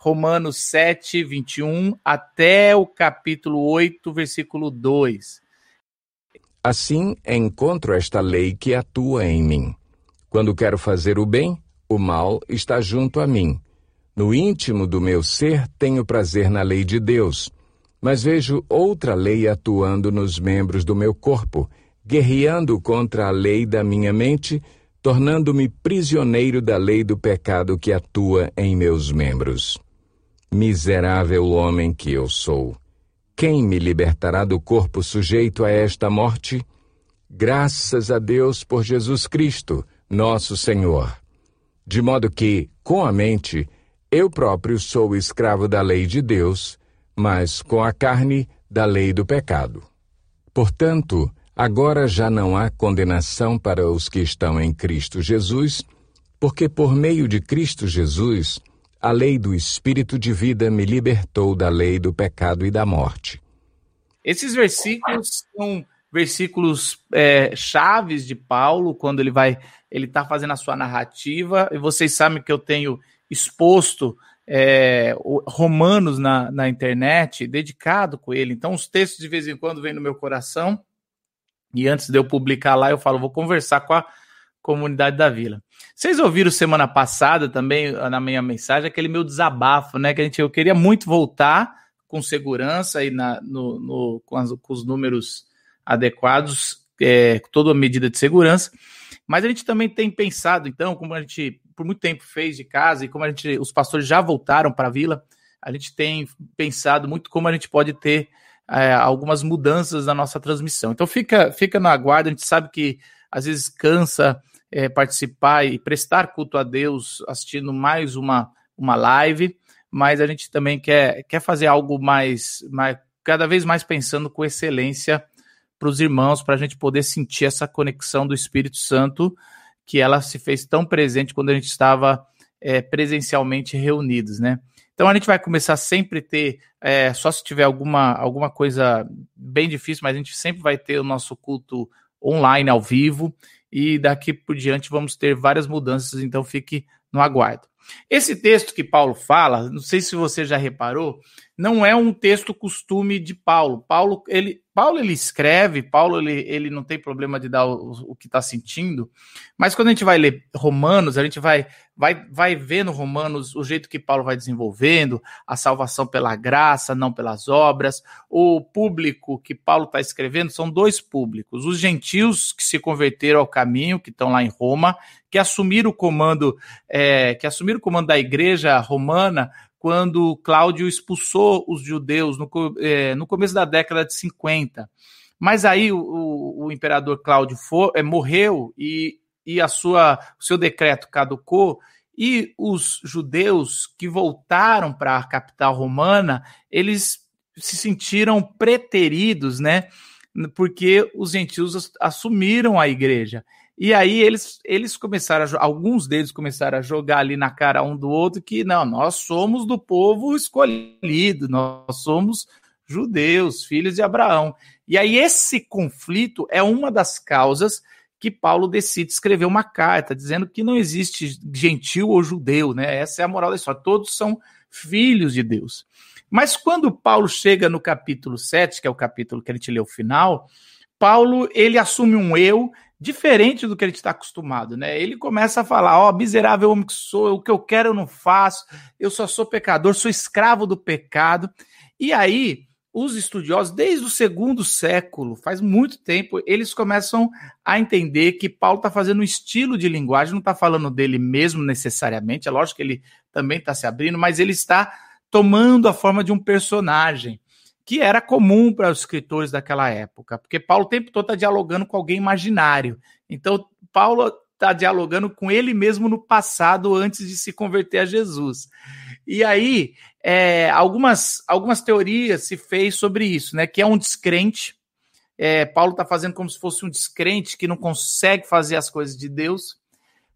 Romanos 7, 21 até o capítulo 8, versículo 2. Assim encontro esta lei que atua em mim. Quando quero fazer o bem, o mal está junto a mim. No íntimo do meu ser tenho prazer na lei de Deus, mas vejo outra lei atuando nos membros do meu corpo, guerreando contra a lei da minha mente, tornando-me prisioneiro da lei do pecado que atua em meus membros. Miserável homem que eu sou! Quem me libertará do corpo sujeito a esta morte? Graças a Deus por Jesus Cristo, nosso Senhor. De modo que, com a mente, eu próprio sou escravo da lei de Deus, mas com a carne, da lei do pecado. Portanto, agora já não há condenação para os que estão em Cristo Jesus, porque por meio de Cristo Jesus, a lei do Espírito de vida me libertou da lei do pecado e da morte. Esses versículos são versículos é, chaves de Paulo quando ele vai, ele está fazendo a sua narrativa. E vocês sabem que eu tenho exposto é, Romanos na, na internet, dedicado com ele. Então, os textos de vez em quando vêm no meu coração. E antes de eu publicar lá, eu falo, vou conversar com a comunidade da vila. Vocês ouviram semana passada também na minha mensagem aquele meu desabafo, né? Que a gente eu queria muito voltar com segurança e na, no, no com, as, com, os números adequados, é, toda a medida de segurança. Mas a gente também tem pensado, então, como a gente por muito tempo fez de casa e como a gente, os pastores já voltaram para a vila, a gente tem pensado muito como a gente pode ter é, algumas mudanças na nossa transmissão. Então fica, fica na guarda, a gente sabe que às vezes cansa é, participar e prestar culto a Deus assistindo mais uma, uma live, mas a gente também quer, quer fazer algo mais, mais cada vez mais pensando com excelência para os irmãos, para a gente poder sentir essa conexão do Espírito Santo, que ela se fez tão presente quando a gente estava é, presencialmente reunidos, né? Então a gente vai começar sempre ter, é, só se tiver alguma, alguma coisa bem difícil, mas a gente sempre vai ter o nosso culto online ao vivo e daqui por diante vamos ter várias mudanças, então fique no aguardo. Esse texto que Paulo fala, não sei se você já reparou, não é um texto costume de Paulo. Paulo ele, Paulo ele escreve, Paulo ele, ele não tem problema de dar o, o que está sentindo, mas quando a gente vai ler Romanos, a gente vai, vai, vai vendo Romanos o jeito que Paulo vai desenvolvendo, a salvação pela graça, não pelas obras. O público que Paulo está escrevendo são dois públicos: os gentios que se converteram ao caminho, que estão lá em Roma, que assumiram o comando, é, que assumiram o comando da igreja romana quando Cláudio expulsou os judeus no, é, no começo da década de 50. Mas aí o, o imperador Cláudio for, é, morreu e, e a sua, o seu decreto caducou, e os judeus que voltaram para a capital romana, eles se sentiram preteridos, né? Porque os gentios assumiram a igreja. E aí eles, eles começaram, a, alguns deles começaram a jogar ali na cara um do outro que não, nós somos do povo escolhido, nós somos judeus, filhos de Abraão. E aí esse conflito é uma das causas que Paulo decide escrever uma carta dizendo que não existe gentil ou judeu, né? Essa é a moral da história, todos são filhos de Deus. Mas quando Paulo chega no capítulo 7, que é o capítulo que a gente leu final, Paulo ele assume um eu diferente do que a gente está acostumado, né? Ele começa a falar: ó, oh, miserável homem que sou, o que eu quero eu não faço, eu só sou pecador, sou escravo do pecado. E aí, os estudiosos, desde o segundo século, faz muito tempo, eles começam a entender que Paulo está fazendo um estilo de linguagem, não está falando dele mesmo necessariamente, é lógico que ele também está se abrindo, mas ele está tomando a forma de um personagem que era comum para os escritores daquela época, porque Paulo o tempo todo está dialogando com alguém imaginário. Então, Paulo está dialogando com ele mesmo no passado, antes de se converter a Jesus. E aí, é, algumas, algumas teorias se fez sobre isso, né? Que é um descrente. É, Paulo está fazendo como se fosse um descrente que não consegue fazer as coisas de Deus,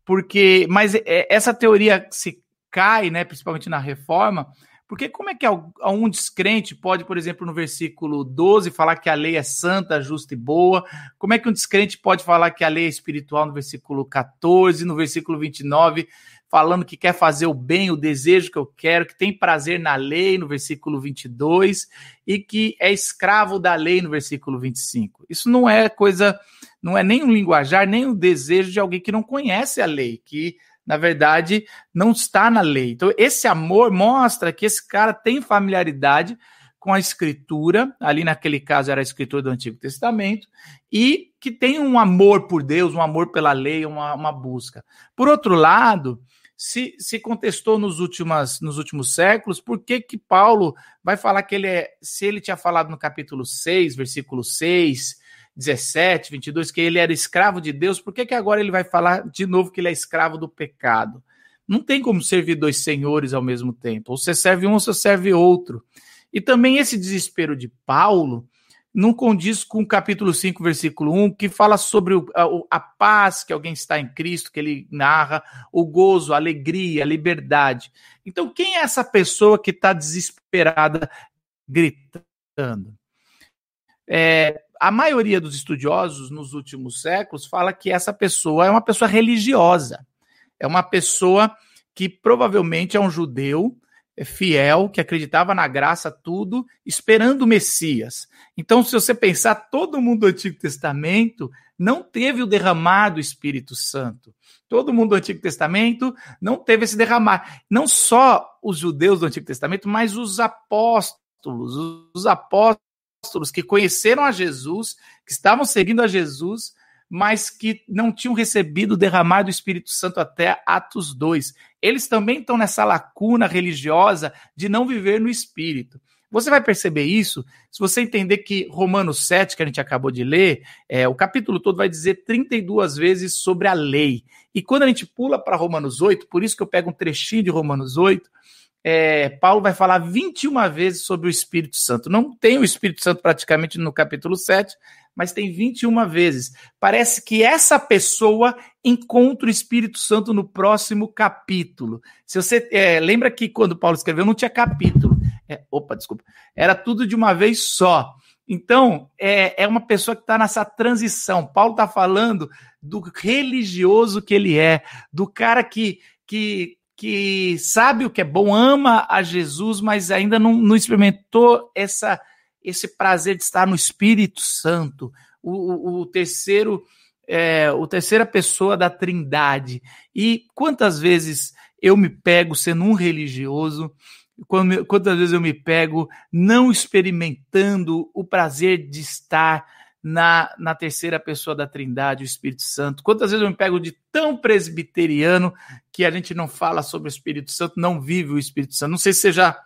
porque, mas é, essa teoria se cai, né? Principalmente na reforma, Porque como é que um descrente pode, por exemplo, no versículo 12, falar que a lei é santa, justa e boa? Como é que um descrente pode falar que a lei é espiritual no versículo 14, no versículo 29, falando que quer fazer o bem, o desejo que eu quero, que tem prazer na lei, no versículo 22, e que é escravo da lei, no versículo 25? Isso não é coisa, não é nem um linguajar, nem um desejo de alguém que não conhece a lei, que na verdade, não está na lei. Então, esse amor mostra que esse cara tem familiaridade com a escritura, ali naquele caso era a escritura do Antigo Testamento, e que tem um amor por Deus, um amor pela lei, uma, uma busca. Por outro lado, se, se contestou nos, últimos nos últimos séculos, por que, que Paulo vai falar que ele é, se ele tinha falado no capítulo 6, versículo 6, 17, 22, que ele era escravo de Deus, por que, que agora ele vai falar de novo que ele é escravo do pecado? Não tem como servir dois senhores ao mesmo tempo. Ou você serve um ou você serve outro. E também esse desespero de Paulo não condiz com o capítulo 5, versículo 1, que fala sobre a, a, paz que alguém está em Cristo, que ele narra, o gozo, a alegria, a liberdade. Então, quem é essa pessoa que está desesperada gritando? É, a maioria dos estudiosos nos últimos séculos fala que essa pessoa é uma pessoa religiosa. É uma pessoa que provavelmente é um judeu é fiel, que acreditava na graça, tudo, esperando o Messias. Então, se você pensar, todo mundo do Antigo Testamento não teve o derramar do Espírito Santo. Todo mundo do Antigo Testamento não teve esse derramar. Não só os judeus do Antigo Testamento, mas os apóstolos. Os apóstolos apóstolos que conheceram a Jesus, que estavam seguindo a Jesus, mas que não tinham recebido o derramar do Espírito Santo até Atos 2. Eles também estão nessa lacuna religiosa de não viver no Espírito. Você vai perceber isso se você entender que Romanos 7, que a gente acabou de ler, é, o capítulo todo vai dizer 32 vezes sobre a lei. E quando a gente pula para Romanos 8, por isso que eu pego um trechinho de Romanos 8, é, Paulo vai falar 21 vezes sobre o Espírito Santo. Não tem o Espírito Santo praticamente no capítulo 7, mas tem 21 vezes. Parece que essa pessoa encontra o Espírito Santo no próximo capítulo. Se você é, lembra que quando Paulo escreveu não tinha capítulo. É, opa, desculpa. Era tudo de uma vez só. Então, é, é uma pessoa que está nessa transição. Paulo está falando do religioso que ele é, do cara que, que que sabe o que é bom, ama a Jesus, mas ainda não, não experimentou essa, esse prazer de estar no Espírito Santo, o, o, o terceiro, é, o terceira pessoa da Trindade. E quantas vezes eu me pego sendo um religioso, quantas vezes eu me pego não experimentando o prazer de estar na, na terceira pessoa da Trindade, o Espírito Santo. Quantas vezes eu me pego de tão presbiteriano que a gente não fala sobre o Espírito Santo, não vive o Espírito Santo. Não sei se você já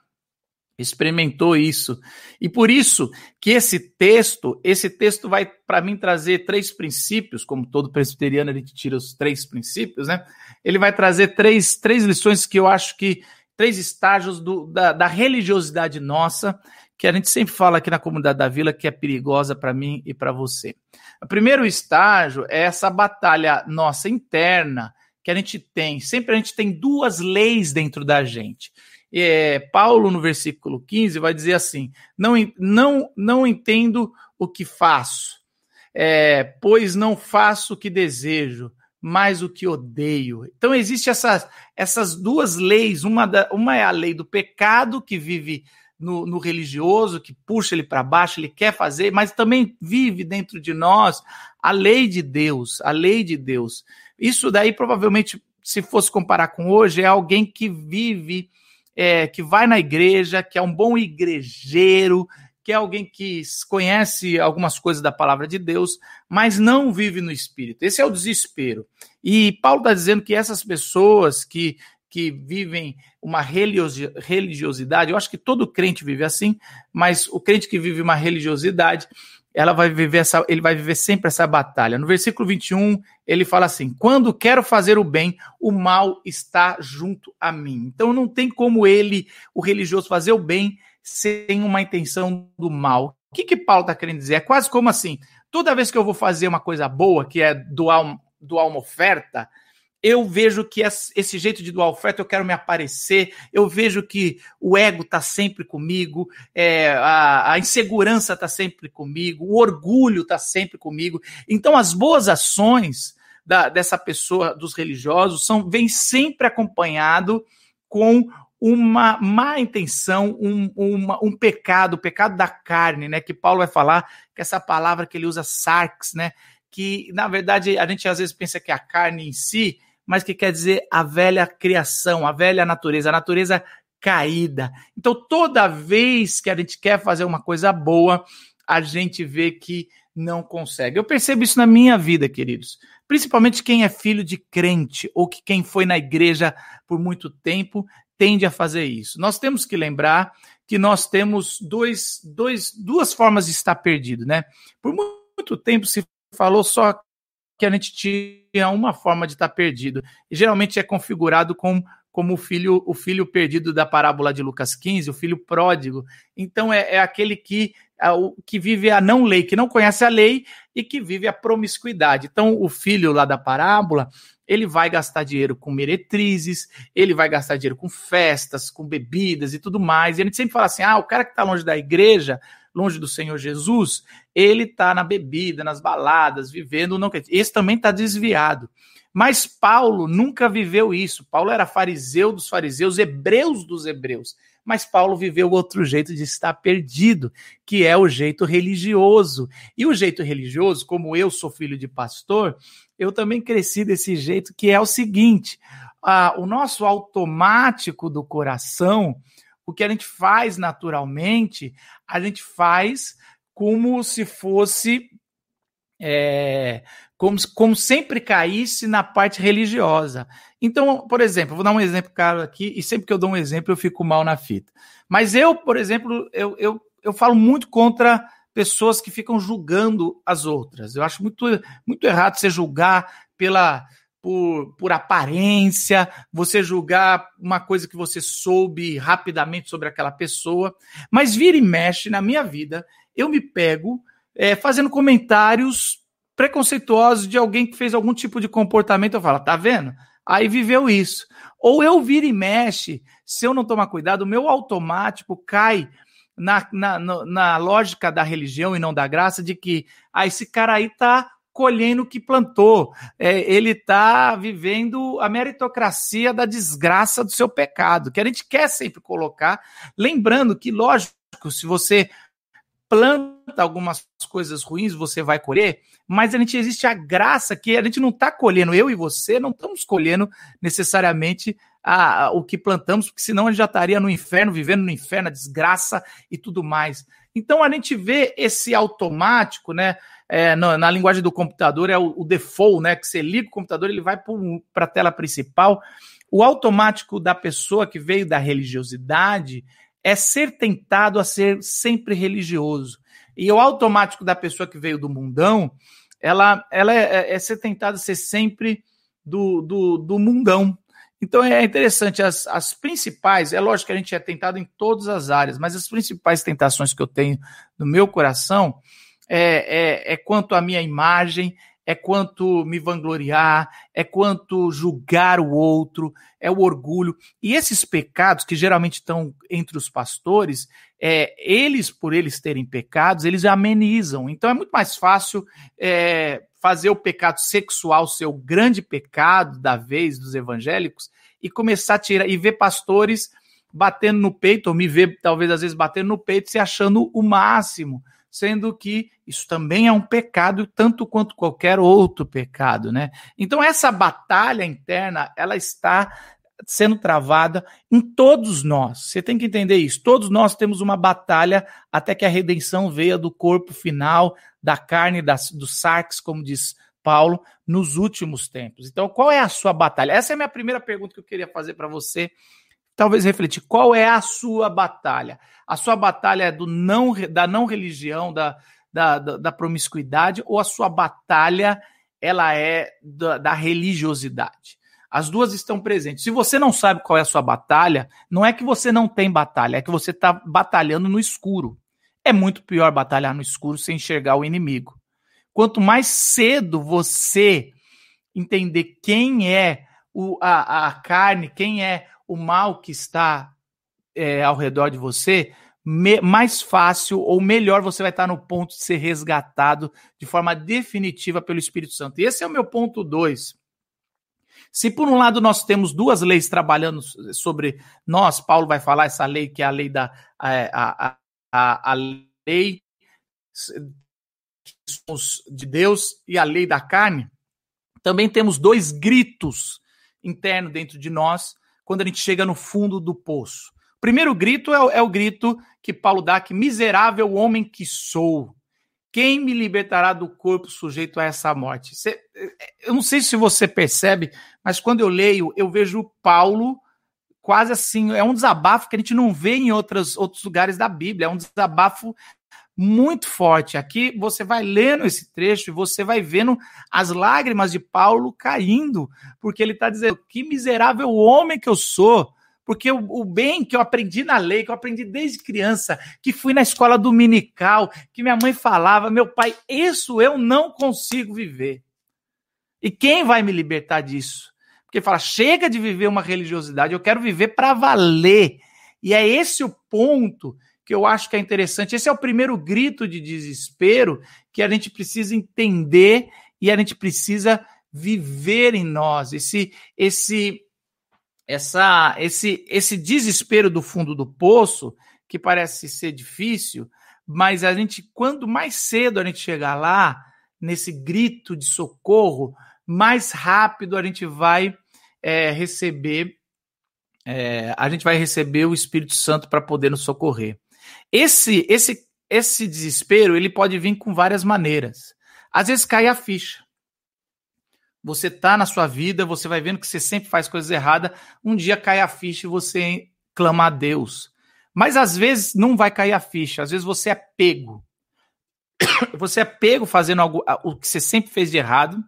experimentou isso. E por isso que esse texto, esse texto vai para mim trazer três princípios, como todo presbiteriano ele tira os três princípios, né? Ele vai trazer três, três lições que eu acho que três estágios do, da, da religiosidade nossa que a gente sempre fala aqui na comunidade da vila que é perigosa para mim e para você. O primeiro estágio é essa batalha nossa interna que a gente tem. Sempre a gente tem duas leis dentro da gente. É, Paulo, no versículo 15, vai dizer assim: Não, não, não entendo o que faço, é, pois não faço o que desejo, mas o que odeio. Então, existem essas, essas duas leis. Uma, da, uma é a lei do pecado, que vive no, no religioso, que puxa ele para baixo, ele quer fazer, mas também vive dentro de nós a lei de Deus, a lei de Deus. Isso daí, provavelmente, se fosse comparar com hoje, é alguém que vive, é, que vai na igreja, que é um bom igrejeiro, que é alguém que conhece algumas coisas da palavra de Deus, mas não vive no espírito. Esse é o desespero. E Paulo está dizendo que essas pessoas que que vivem uma religiosidade, eu acho que todo crente vive assim, mas o crente que vive uma religiosidade, ela vai viver essa, ele vai viver sempre essa batalha. No versículo 21, ele fala assim: "Quando quero fazer o bem, o mal está junto a mim". Então não tem como ele, o religioso fazer o bem sem uma intenção do mal. O que que Paulo está querendo dizer? É quase como assim: toda vez que eu vou fazer uma coisa boa, que é doar, doar uma oferta, eu vejo que esse jeito de doar oferta, eu quero me aparecer, eu vejo que o ego está sempre comigo, é, a, a, insegurança está sempre comigo, o orgulho está sempre comigo. Então, as boas ações da, dessa pessoa, dos religiosos, são vem sempre acompanhado com uma má intenção, um, uma, um pecado, o pecado da carne, né? Que Paulo vai falar, que essa palavra que ele usa, sarx, né? Que na verdade a gente às vezes pensa que a carne em si, mas que quer dizer a velha criação, a velha natureza, a natureza caída. Então toda vez que a gente quer fazer uma coisa boa, a gente vê que não consegue. Eu percebo isso na minha vida, queridos. Principalmente quem é filho de crente ou que quem foi na igreja por muito tempo tende a fazer isso. Nós temos que lembrar que nós temos dois, dois, duas formas de estar perdido, né? Por muito tempo se falou só que a gente tinha uma forma de estar perdido. E geralmente é configurado com, como o filho, o filho perdido da parábola de Lucas 15, o filho pródigo. Então é, é aquele que, é, o, que vive a não lei, que não conhece a lei e que vive a promiscuidade. Então o filho lá da parábola, ele vai gastar dinheiro com meretrizes, ele vai gastar dinheiro com festas, com bebidas e tudo mais. E a gente sempre fala assim: ah, o cara que está longe da igreja, longe do Senhor Jesus, ele está na bebida, nas baladas, vivendo. Não... Esse também está desviado. Mas Paulo nunca viveu isso. Paulo era fariseu dos fariseus, hebreus dos hebreus. Mas Paulo viveu outro jeito de estar perdido, que é o jeito religioso. E o jeito religioso, como eu sou filho de pastor, eu também cresci desse jeito, que é o seguinte: ah, o nosso automático do coração, o que a gente faz naturalmente, a gente faz como se fosse. É, como, como sempre caísse na parte religiosa. Então, por exemplo, vou dar um exemplo claro aqui, e sempre que eu dou um exemplo eu fico mal na fita. Mas eu, por exemplo, eu, eu, eu falo muito contra pessoas que ficam julgando as outras. Eu acho muito, muito errado você julgar pela por, por aparência, você julgar uma coisa que você soube rapidamente sobre aquela pessoa. Mas vira e mexe na minha vida, eu me pego é, fazendo comentários preconceituosos de alguém que fez algum tipo de comportamento. Eu falo, tá vendo? Aí viveu isso. Ou eu vira e mexe, se eu não tomar cuidado, o meu automático cai na, na, na lógica da religião e não da graça, de que ah, esse cara aí tá colhendo o que plantou, é, ele tá vivendo a meritocracia da desgraça do seu pecado, que a gente quer sempre colocar, lembrando que, lógico, se você planta algumas coisas ruins, você vai colher, mas a gente existe a graça que a gente não está colhendo, eu e você não estamos colhendo necessariamente a, a, o que plantamos, porque senão a gente já estaria no inferno, vivendo no inferno, a desgraça e tudo mais. Então a gente vê esse automático, né? É, na, na, linguagem do computador é o, o, default, né? Que você liga o computador, ele vai para a tela principal. O automático da pessoa que veio da religiosidade é ser tentado a ser sempre religioso. E o automático da pessoa que veio do mundão, ela, ela é, é, é ser tentada a ser sempre do, do, do mundão, então é interessante, as, as principais, é lógico que a gente é tentado em todas as áreas, mas as principais tentações que eu tenho no meu coração é, é, é quanto à minha imagem, é quanto me vangloriar, é quanto julgar o outro, é o orgulho. E esses pecados que geralmente estão entre os pastores, é, eles, por eles terem pecados, eles amenizam. Então é muito mais fácil é, fazer o pecado sexual ser o grande pecado da vez dos evangélicos e começar a tirar e ver pastores batendo no peito, ou me ver talvez às vezes batendo no peito, se achando o máximo, sendo que isso também é um pecado tanto quanto qualquer outro pecado, né? Então essa batalha interna, ela está sendo travada em todos nós. Você tem que entender isso. Todos nós temos uma batalha até que a redenção venha do corpo final, da carne das, do sarx, como diz Paulo, nos últimos tempos. Então, qual é a sua batalha? Essa é a minha primeira pergunta que eu queria fazer para você. Talvez refletir. Qual é a sua batalha? A sua batalha é do não, da não religião, da, da, da, da promiscuidade, ou a sua batalha ela é da, da religiosidade? As duas estão presentes. Se você não sabe qual é a sua batalha, não é que você não tem batalha, é que você está batalhando no escuro. É muito pior batalhar no escuro sem enxergar o inimigo. Quanto mais cedo você entender quem é o, a, a carne, quem é o mal que está é, ao redor de você, me, mais fácil ou melhor você vai estar no ponto de ser resgatado de forma definitiva pelo Espírito Santo. E esse é o meu ponto 2. Se por um lado nós temos duas leis trabalhando sobre nós, Paulo vai falar essa lei que é a lei da a, a, a, a lei de Deus e a lei da carne, também temos dois gritos internos dentro de nós quando a gente chega no fundo do poço. O primeiro grito é, é o grito que Paulo dá que miserável homem que sou. Quem me libertará do corpo sujeito a essa morte? Você, eu não sei se você percebe, mas quando eu leio, eu vejo Paulo quase assim, é um desabafo que a gente não vê em outros, outros lugares da Bíblia, é um desabafo muito forte. Aqui você vai lendo esse trecho e você vai vendo as lágrimas de Paulo caindo, porque ele está dizendo: que miserável homem que eu sou. Porque o, o, bem que eu aprendi na lei, que eu aprendi desde criança, que fui na escola dominical, que minha mãe falava, meu pai, isso eu não consigo viver. E quem vai me libertar disso? Porque fala, chega de viver uma religiosidade, eu quero viver para valer. E é esse o ponto que eu acho que é interessante. Esse é o primeiro grito de desespero que a gente precisa entender e a gente precisa viver em nós. Esse, esse essa, esse, esse desespero do fundo do poço, que parece ser difícil, mas a gente, quando mais cedo a gente chegar lá, nesse grito de socorro, mais rápido a gente vai é, receber, é, a gente vai receber o Espírito Santo para poder nos socorrer. Esse, esse, esse desespero ele pode vir com várias maneiras. Às vezes cai a ficha você tá na sua vida, você vai vendo que você sempre faz coisas erradas, um dia cai a ficha e você clama a Deus. Mas às vezes não vai cair a ficha, às vezes você é pego. Você é pego fazendo algo, o que você sempre fez de errado.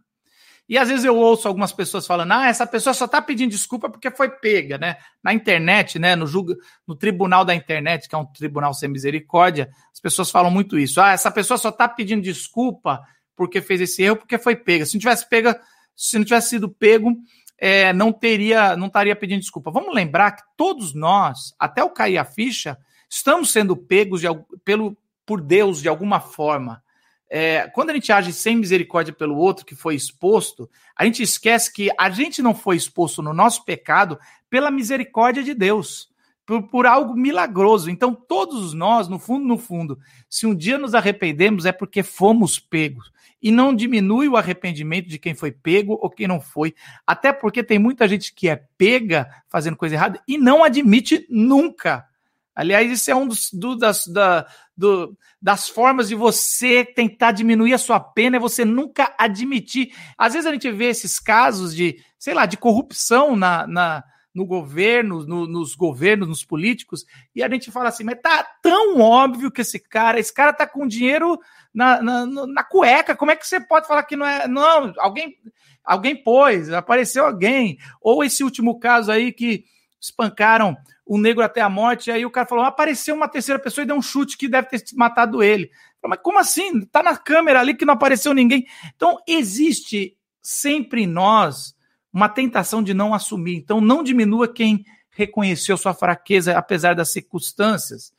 E às vezes eu ouço algumas pessoas falando: "Ah, essa pessoa só tá pedindo desculpa porque foi pega", né? Na internet, né, no julga, no tribunal da internet, que é um tribunal sem misericórdia, as pessoas falam muito isso. "Ah, essa pessoa só tá pedindo desculpa porque fez esse erro porque foi pega. Se não tivesse pega, se não tivesse sido pego, é, não teria, não estaria pedindo desculpa. Vamos lembrar que todos nós, até o cair a ficha, estamos sendo pegos de, pelo, por Deus de alguma forma. É, quando a gente age sem misericórdia pelo outro que foi exposto, a gente esquece que a gente não foi exposto no nosso pecado pela misericórdia de Deus, por, por algo milagroso. Então, todos nós, no fundo, no fundo, se um dia nos arrependemos, é porque fomos pegos e não diminui o arrependimento de quem foi pego ou quem não foi. Até porque tem muita gente que é pega fazendo coisa errada e não admite nunca. Aliás, isso é um dos, do, das, da, do, das formas de você tentar diminuir a sua pena, é você nunca admitir. Às vezes a gente vê esses casos de, sei lá, de corrupção na, na no governo, no, nos governos, nos políticos, e a gente fala assim, mas tá tão óbvio que esse cara, esse cara tá com dinheiro na, na, na cueca, como é que você pode falar que não é? Não, alguém, alguém pôs, apareceu alguém. Ou esse último caso aí que espancaram o negro até a morte, e aí o cara falou, apareceu uma terceira pessoa e deu um chute que deve ter matado ele. Mas como assim? Tá na câmera ali que não apareceu ninguém. Então, existe sempre em nós uma tentação de não assumir. Então, não diminua quem reconheceu sua fraqueza, apesar das circunstâncias.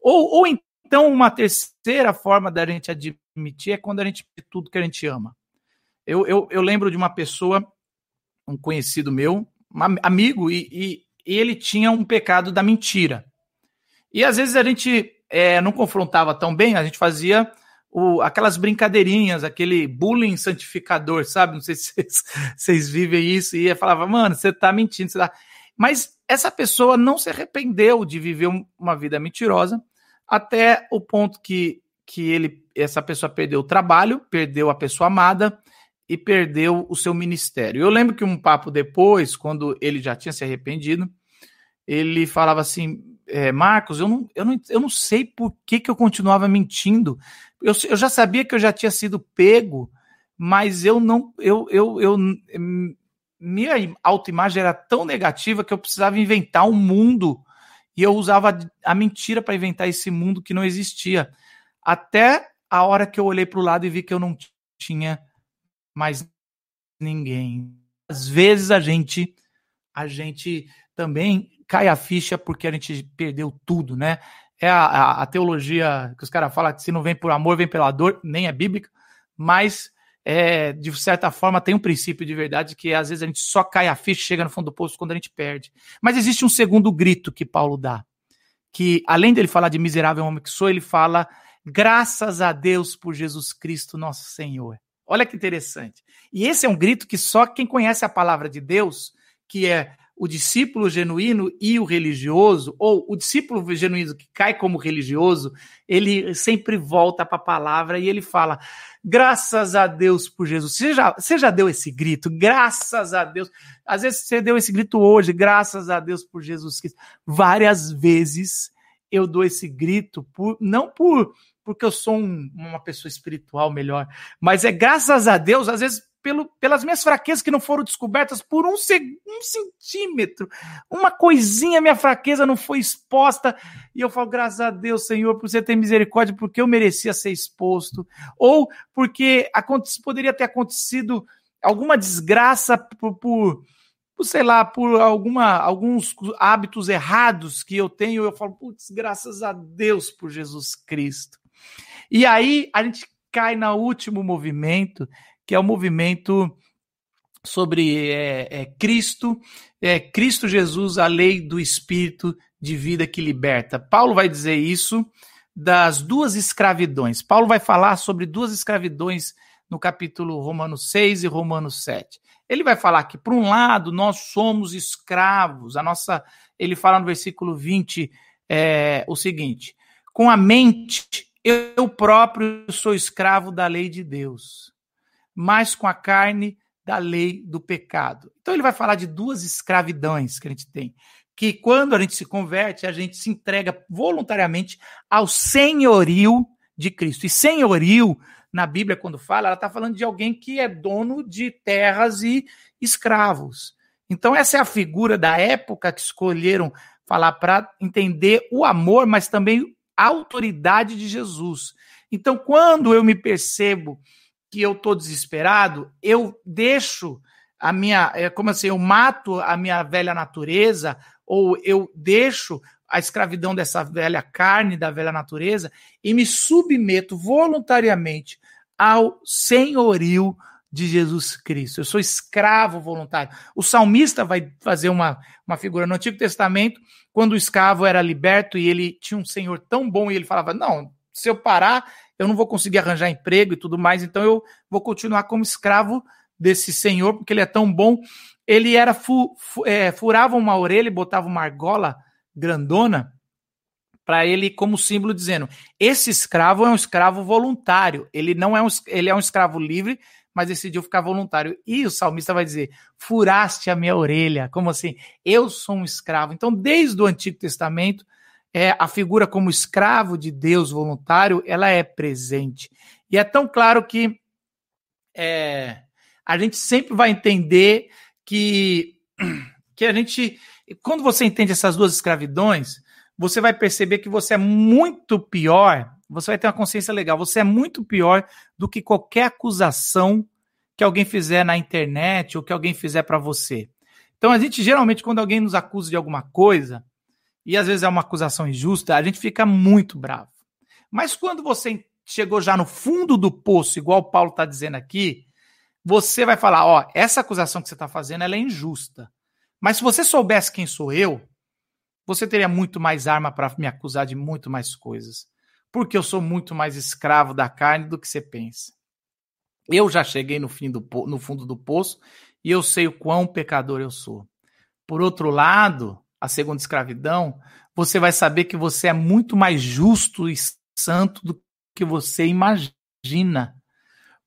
Ou, ou então, uma terceira forma da gente admitir é quando a gente vê tudo que a gente ama. Eu, eu, eu lembro de uma pessoa, um conhecido meu, um amigo, e, e, e ele tinha um pecado da mentira. E às vezes a gente é, não confrontava tão bem, a gente fazia o, aquelas brincadeirinhas, aquele bullying santificador, sabe? Não sei se vocês, vocês vivem isso. E falava, mano, você tá mentindo, você tá. Mas essa pessoa não se arrependeu de viver uma vida mentirosa até o ponto que, que ele, essa pessoa perdeu o trabalho, perdeu a pessoa amada e perdeu o seu ministério. Eu lembro que um papo depois, quando ele já tinha se arrependido, ele falava assim: é, Marcos, eu não, eu, não, eu não sei por que, que eu continuava mentindo eu, eu já sabia que eu já tinha sido pego, mas eu não. Eu, eu, eu, minha autoimagem era tão negativa que eu precisava inventar um mundo e eu usava a mentira para inventar esse mundo que não existia. Até a hora que eu olhei para o lado e vi que eu não tinha mais ninguém. vezes a gente a gente também cai a ficha porque a gente perdeu tudo, né? É a, a, a teologia que os caras falam que se não vem por amor, vem pela dor, nem é bíblica, mas é, de certa forma tem um princípio de verdade que às vezes a gente só cai a ficha, chega no fundo do poço quando a gente perde. Mas existe um segundo grito que Paulo dá, que além dele falar de miserável homem que sou, ele fala graças a Deus por Jesus Cristo nosso Senhor. Olha que interessante. E esse é um grito que só quem conhece a palavra de Deus, que é o discípulo genuíno e o religioso, ou o discípulo genuíno que cai como religioso, ele sempre volta para a palavra e ele fala: graças a Deus por Jesus. Você já, você já deu esse grito? Graças a Deus. Às vezes você deu esse grito hoje, graças a Deus por Jesus Cristo. Várias vezes eu dou esse grito, por, não por porque eu sou um, uma pessoa espiritual melhor, mas é graças a Deus, às vezes pelo, pelas minhas fraquezas que não foram descobertas por um, um centímetro, uma coisinha, minha fraqueza não foi exposta, e eu falo, graças a Deus, Senhor, por você ter misericórdia, porque eu merecia ser exposto, ou porque poderia ter acontecido alguma desgraça por, por, sei lá, por alguma, alguns hábitos errados que eu tenho, eu falo, putz, graças a Deus por Jesus Cristo. E aí a gente cai no último movimento, que é o movimento sobre é, é, Cristo, é, Cristo Jesus, a lei do Espírito de vida que liberta. Paulo vai dizer isso das duas escravidões. Paulo vai falar sobre duas escravidões no capítulo Romanos 6 e Romanos 7. Ele vai falar que, por um lado, nós somos escravos. A nossa, ele fala no versículo 20 é, o seguinte: com a mente eu próprio sou escravo da lei de Deus, mas com a carne da lei do pecado. Então ele vai falar de duas escravidões que a gente tem, que quando a gente se converte, a gente se entrega voluntariamente ao senhorio de Cristo. E senhorio, na Bíblia, quando fala, ela está falando de alguém que é dono de terras e escravos. Então, essa é a figura da época que escolheram falar para entender o amor, mas também autoridade de Jesus. Então, quando eu me percebo que eu estou desesperado, eu deixo a minha, é como assim, eu mato a minha velha natureza, ou eu deixo a escravidão dessa velha carne, da velha natureza, e me submeto voluntariamente ao senhorio de Jesus Cristo. Eu sou escravo voluntário. O salmista vai fazer uma, uma figura no Antigo Testamento, quando o escravo era liberto e ele tinha um senhor tão bom e ele falava: Não, se eu parar, eu não vou conseguir arranjar emprego e tudo mais, então eu vou continuar como escravo desse senhor, porque ele é tão bom. Ele era fu, fu, é, furava uma orelha e botava uma argola grandona para ele como símbolo dizendo: esse escravo é um escravo voluntário, ele não é um, ele é um escravo livre mas decidiu ficar voluntário. E o salmista vai dizer: furaste a minha orelha. Como assim? Eu sou um escravo. Então, desde o Antigo Testamento, é, a figura como escravo de Deus voluntário, ela é presente. E é tão claro que é, a gente sempre vai entender que, que a gente, quando você entende essas duas escravidões, você vai perceber que você é muito pior você vai ter uma consciência legal. Você é muito pior do que qualquer acusação que alguém fizer na internet ou que alguém fizer para você. Então, a gente geralmente, quando alguém nos acusa de alguma coisa, e às vezes é uma acusação injusta, a gente fica muito bravo. Mas quando você chegou já no fundo do poço, igual o Paulo está dizendo aqui, você vai falar: ó, essa acusação que você está fazendo ela é injusta. Mas se você soubesse quem sou eu, você teria muito mais arma para me acusar de muito mais coisas porque eu sou muito mais escravo da carne do que você pensa. Eu já cheguei no, fim do, no fundo do poço e eu sei o quão pecador eu sou. Por outro lado, a segunda escravidão, você vai saber que você é muito mais justo e santo do que você imagina.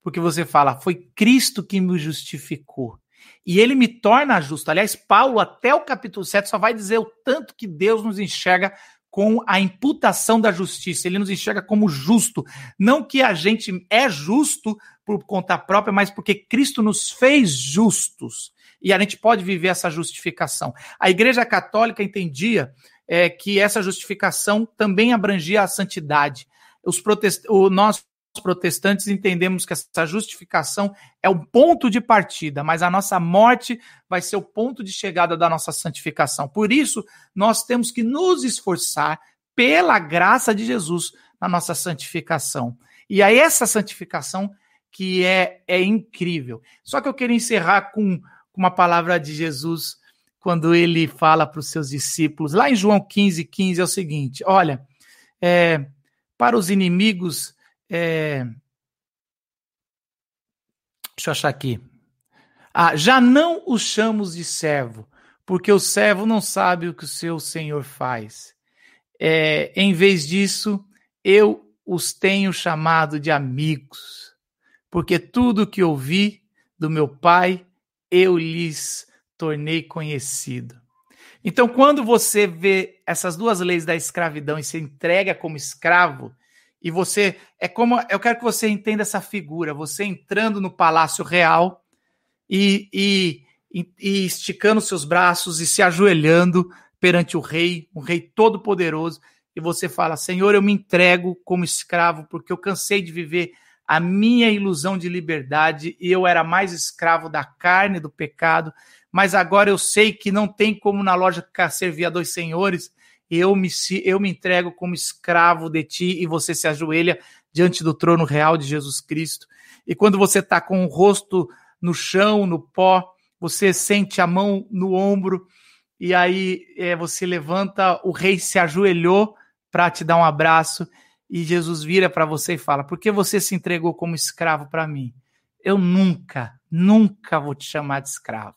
Porque você fala, foi Cristo que me justificou. E ele me torna justo. Aliás, Paulo, até o capítulo 7, só vai dizer o tanto que Deus nos enxerga com a imputação da justiça. Ele nos enxerga como justo. Não que a gente é justo por conta própria, mas porque Cristo nos fez justos. E a gente pode viver essa justificação. A Igreja Católica entendia é, que essa justificação também abrangia a santidade. Os protest... o, nós protestantes entendemos que essa justificação é o ponto de partida, mas a nossa morte vai ser o ponto de chegada da nossa santificação. Por isso, nós temos que nos esforçar pela graça de Jesus na nossa santificação. E aí essa santificação que é, é incrível. Só que eu queria encerrar com, com uma palavra de Jesus quando ele fala para os seus discípulos. Lá em João 15, 15 é o seguinte: olha, é, para os inimigos. É, deixa eu achar aqui. Ah, já não os chamamos de servo, porque o servo não sabe o que o seu senhor faz. É, em vez disso, eu os tenho chamado de amigos porque tudo que ouvi do meu pai, eu lhes tornei conhecido. Então, quando você vê essas duas leis da escravidão e se entrega como escravo, e você é como eu quero que você entenda essa figura, você entrando no palácio real e, e, e esticando seus braços e se ajoelhando perante o rei, um rei todo poderoso, e você fala: Senhor, eu me entrego como escravo porque eu cansei de viver a minha ilusão de liberdade e eu era mais escravo da carne, do pecado, mas agora eu sei que não tem como na loja servir a dois senhores, eu me, eu me entrego como escravo de ti e você se ajoelha diante do trono real de Jesus Cristo. E quando você está com o rosto no chão, no pó, você sente a mão no ombro e aí é, você levanta, o rei se ajoelhou para te dar um abraço e Jesus vira para você e fala: Por que você se entregou como escravo para mim? Eu nunca, nunca vou te chamar de escravo.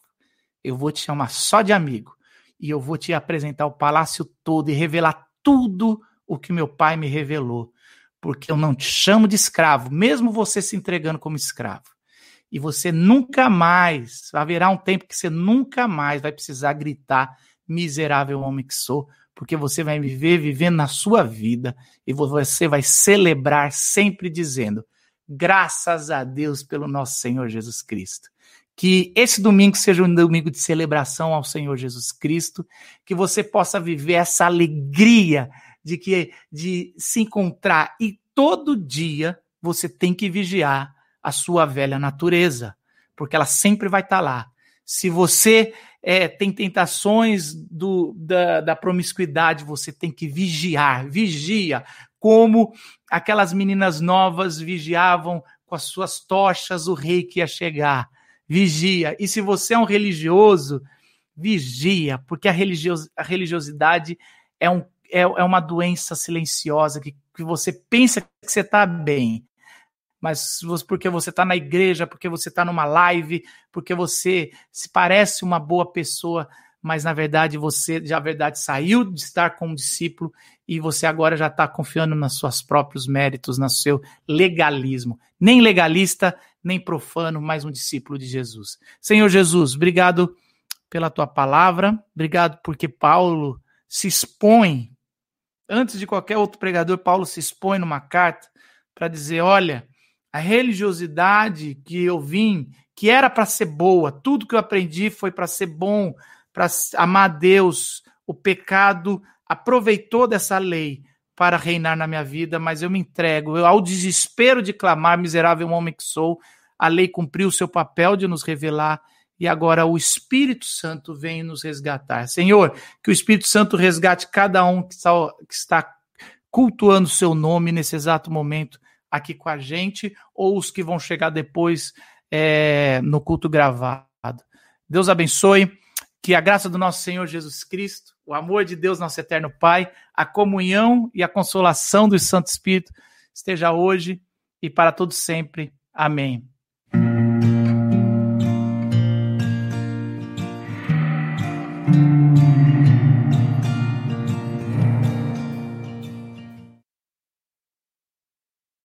Eu vou te chamar só de amigo. E eu vou te apresentar o palácio todo e revelar tudo o que meu pai me revelou. Porque eu não te chamo de escravo, mesmo você se entregando como escravo. E você nunca mais, haverá um tempo que você nunca mais vai precisar gritar, miserável homem que sou, porque você vai viver vivendo na sua vida e você vai celebrar sempre dizendo: graças a Deus pelo nosso Senhor Jesus Cristo. Que esse domingo seja um domingo de celebração ao Senhor Jesus Cristo, que você possa viver essa alegria de que de se encontrar e todo dia você tem que vigiar a sua velha natureza, porque ela sempre vai estar lá. Se você é, tem tentações do, da, da promiscuidade, você tem que vigiar, vigia, como aquelas meninas novas vigiavam com as suas tochas o rei que ia chegar. Vigia. E se você é um religioso, vigia, porque a, religios, a religiosidade é, um, é, é uma doença silenciosa que, que você pensa que você está bem, mas porque você está na igreja, porque você está numa live, porque você se parece uma boa pessoa, mas na verdade você já verdade saiu de estar com um discípulo e você agora já está confiando nos seus próprios méritos, no seu legalismo. Nem legalista, nem profano, mas um discípulo de Jesus. Senhor Jesus, obrigado pela tua palavra, obrigado porque Paulo se expõe, antes de qualquer outro pregador, Paulo se expõe numa carta para dizer: olha, a religiosidade que eu vim, que era para ser boa, tudo que eu aprendi foi para ser bom, para amar Deus, o pecado aproveitou dessa lei para reinar na minha vida, mas eu me entrego eu, ao desespero de clamar, miserável homem que sou. A lei cumpriu o seu papel de nos revelar e agora o Espírito Santo vem nos resgatar. Senhor, que o Espírito Santo resgate cada um que está, que está cultuando o seu nome nesse exato momento aqui com a gente ou os que vão chegar depois é, no culto gravado. Deus abençoe, que a graça do nosso Senhor Jesus Cristo, o amor de Deus, nosso eterno Pai, a comunhão e a consolação do Santo Espírito esteja hoje e para todos sempre. Amém.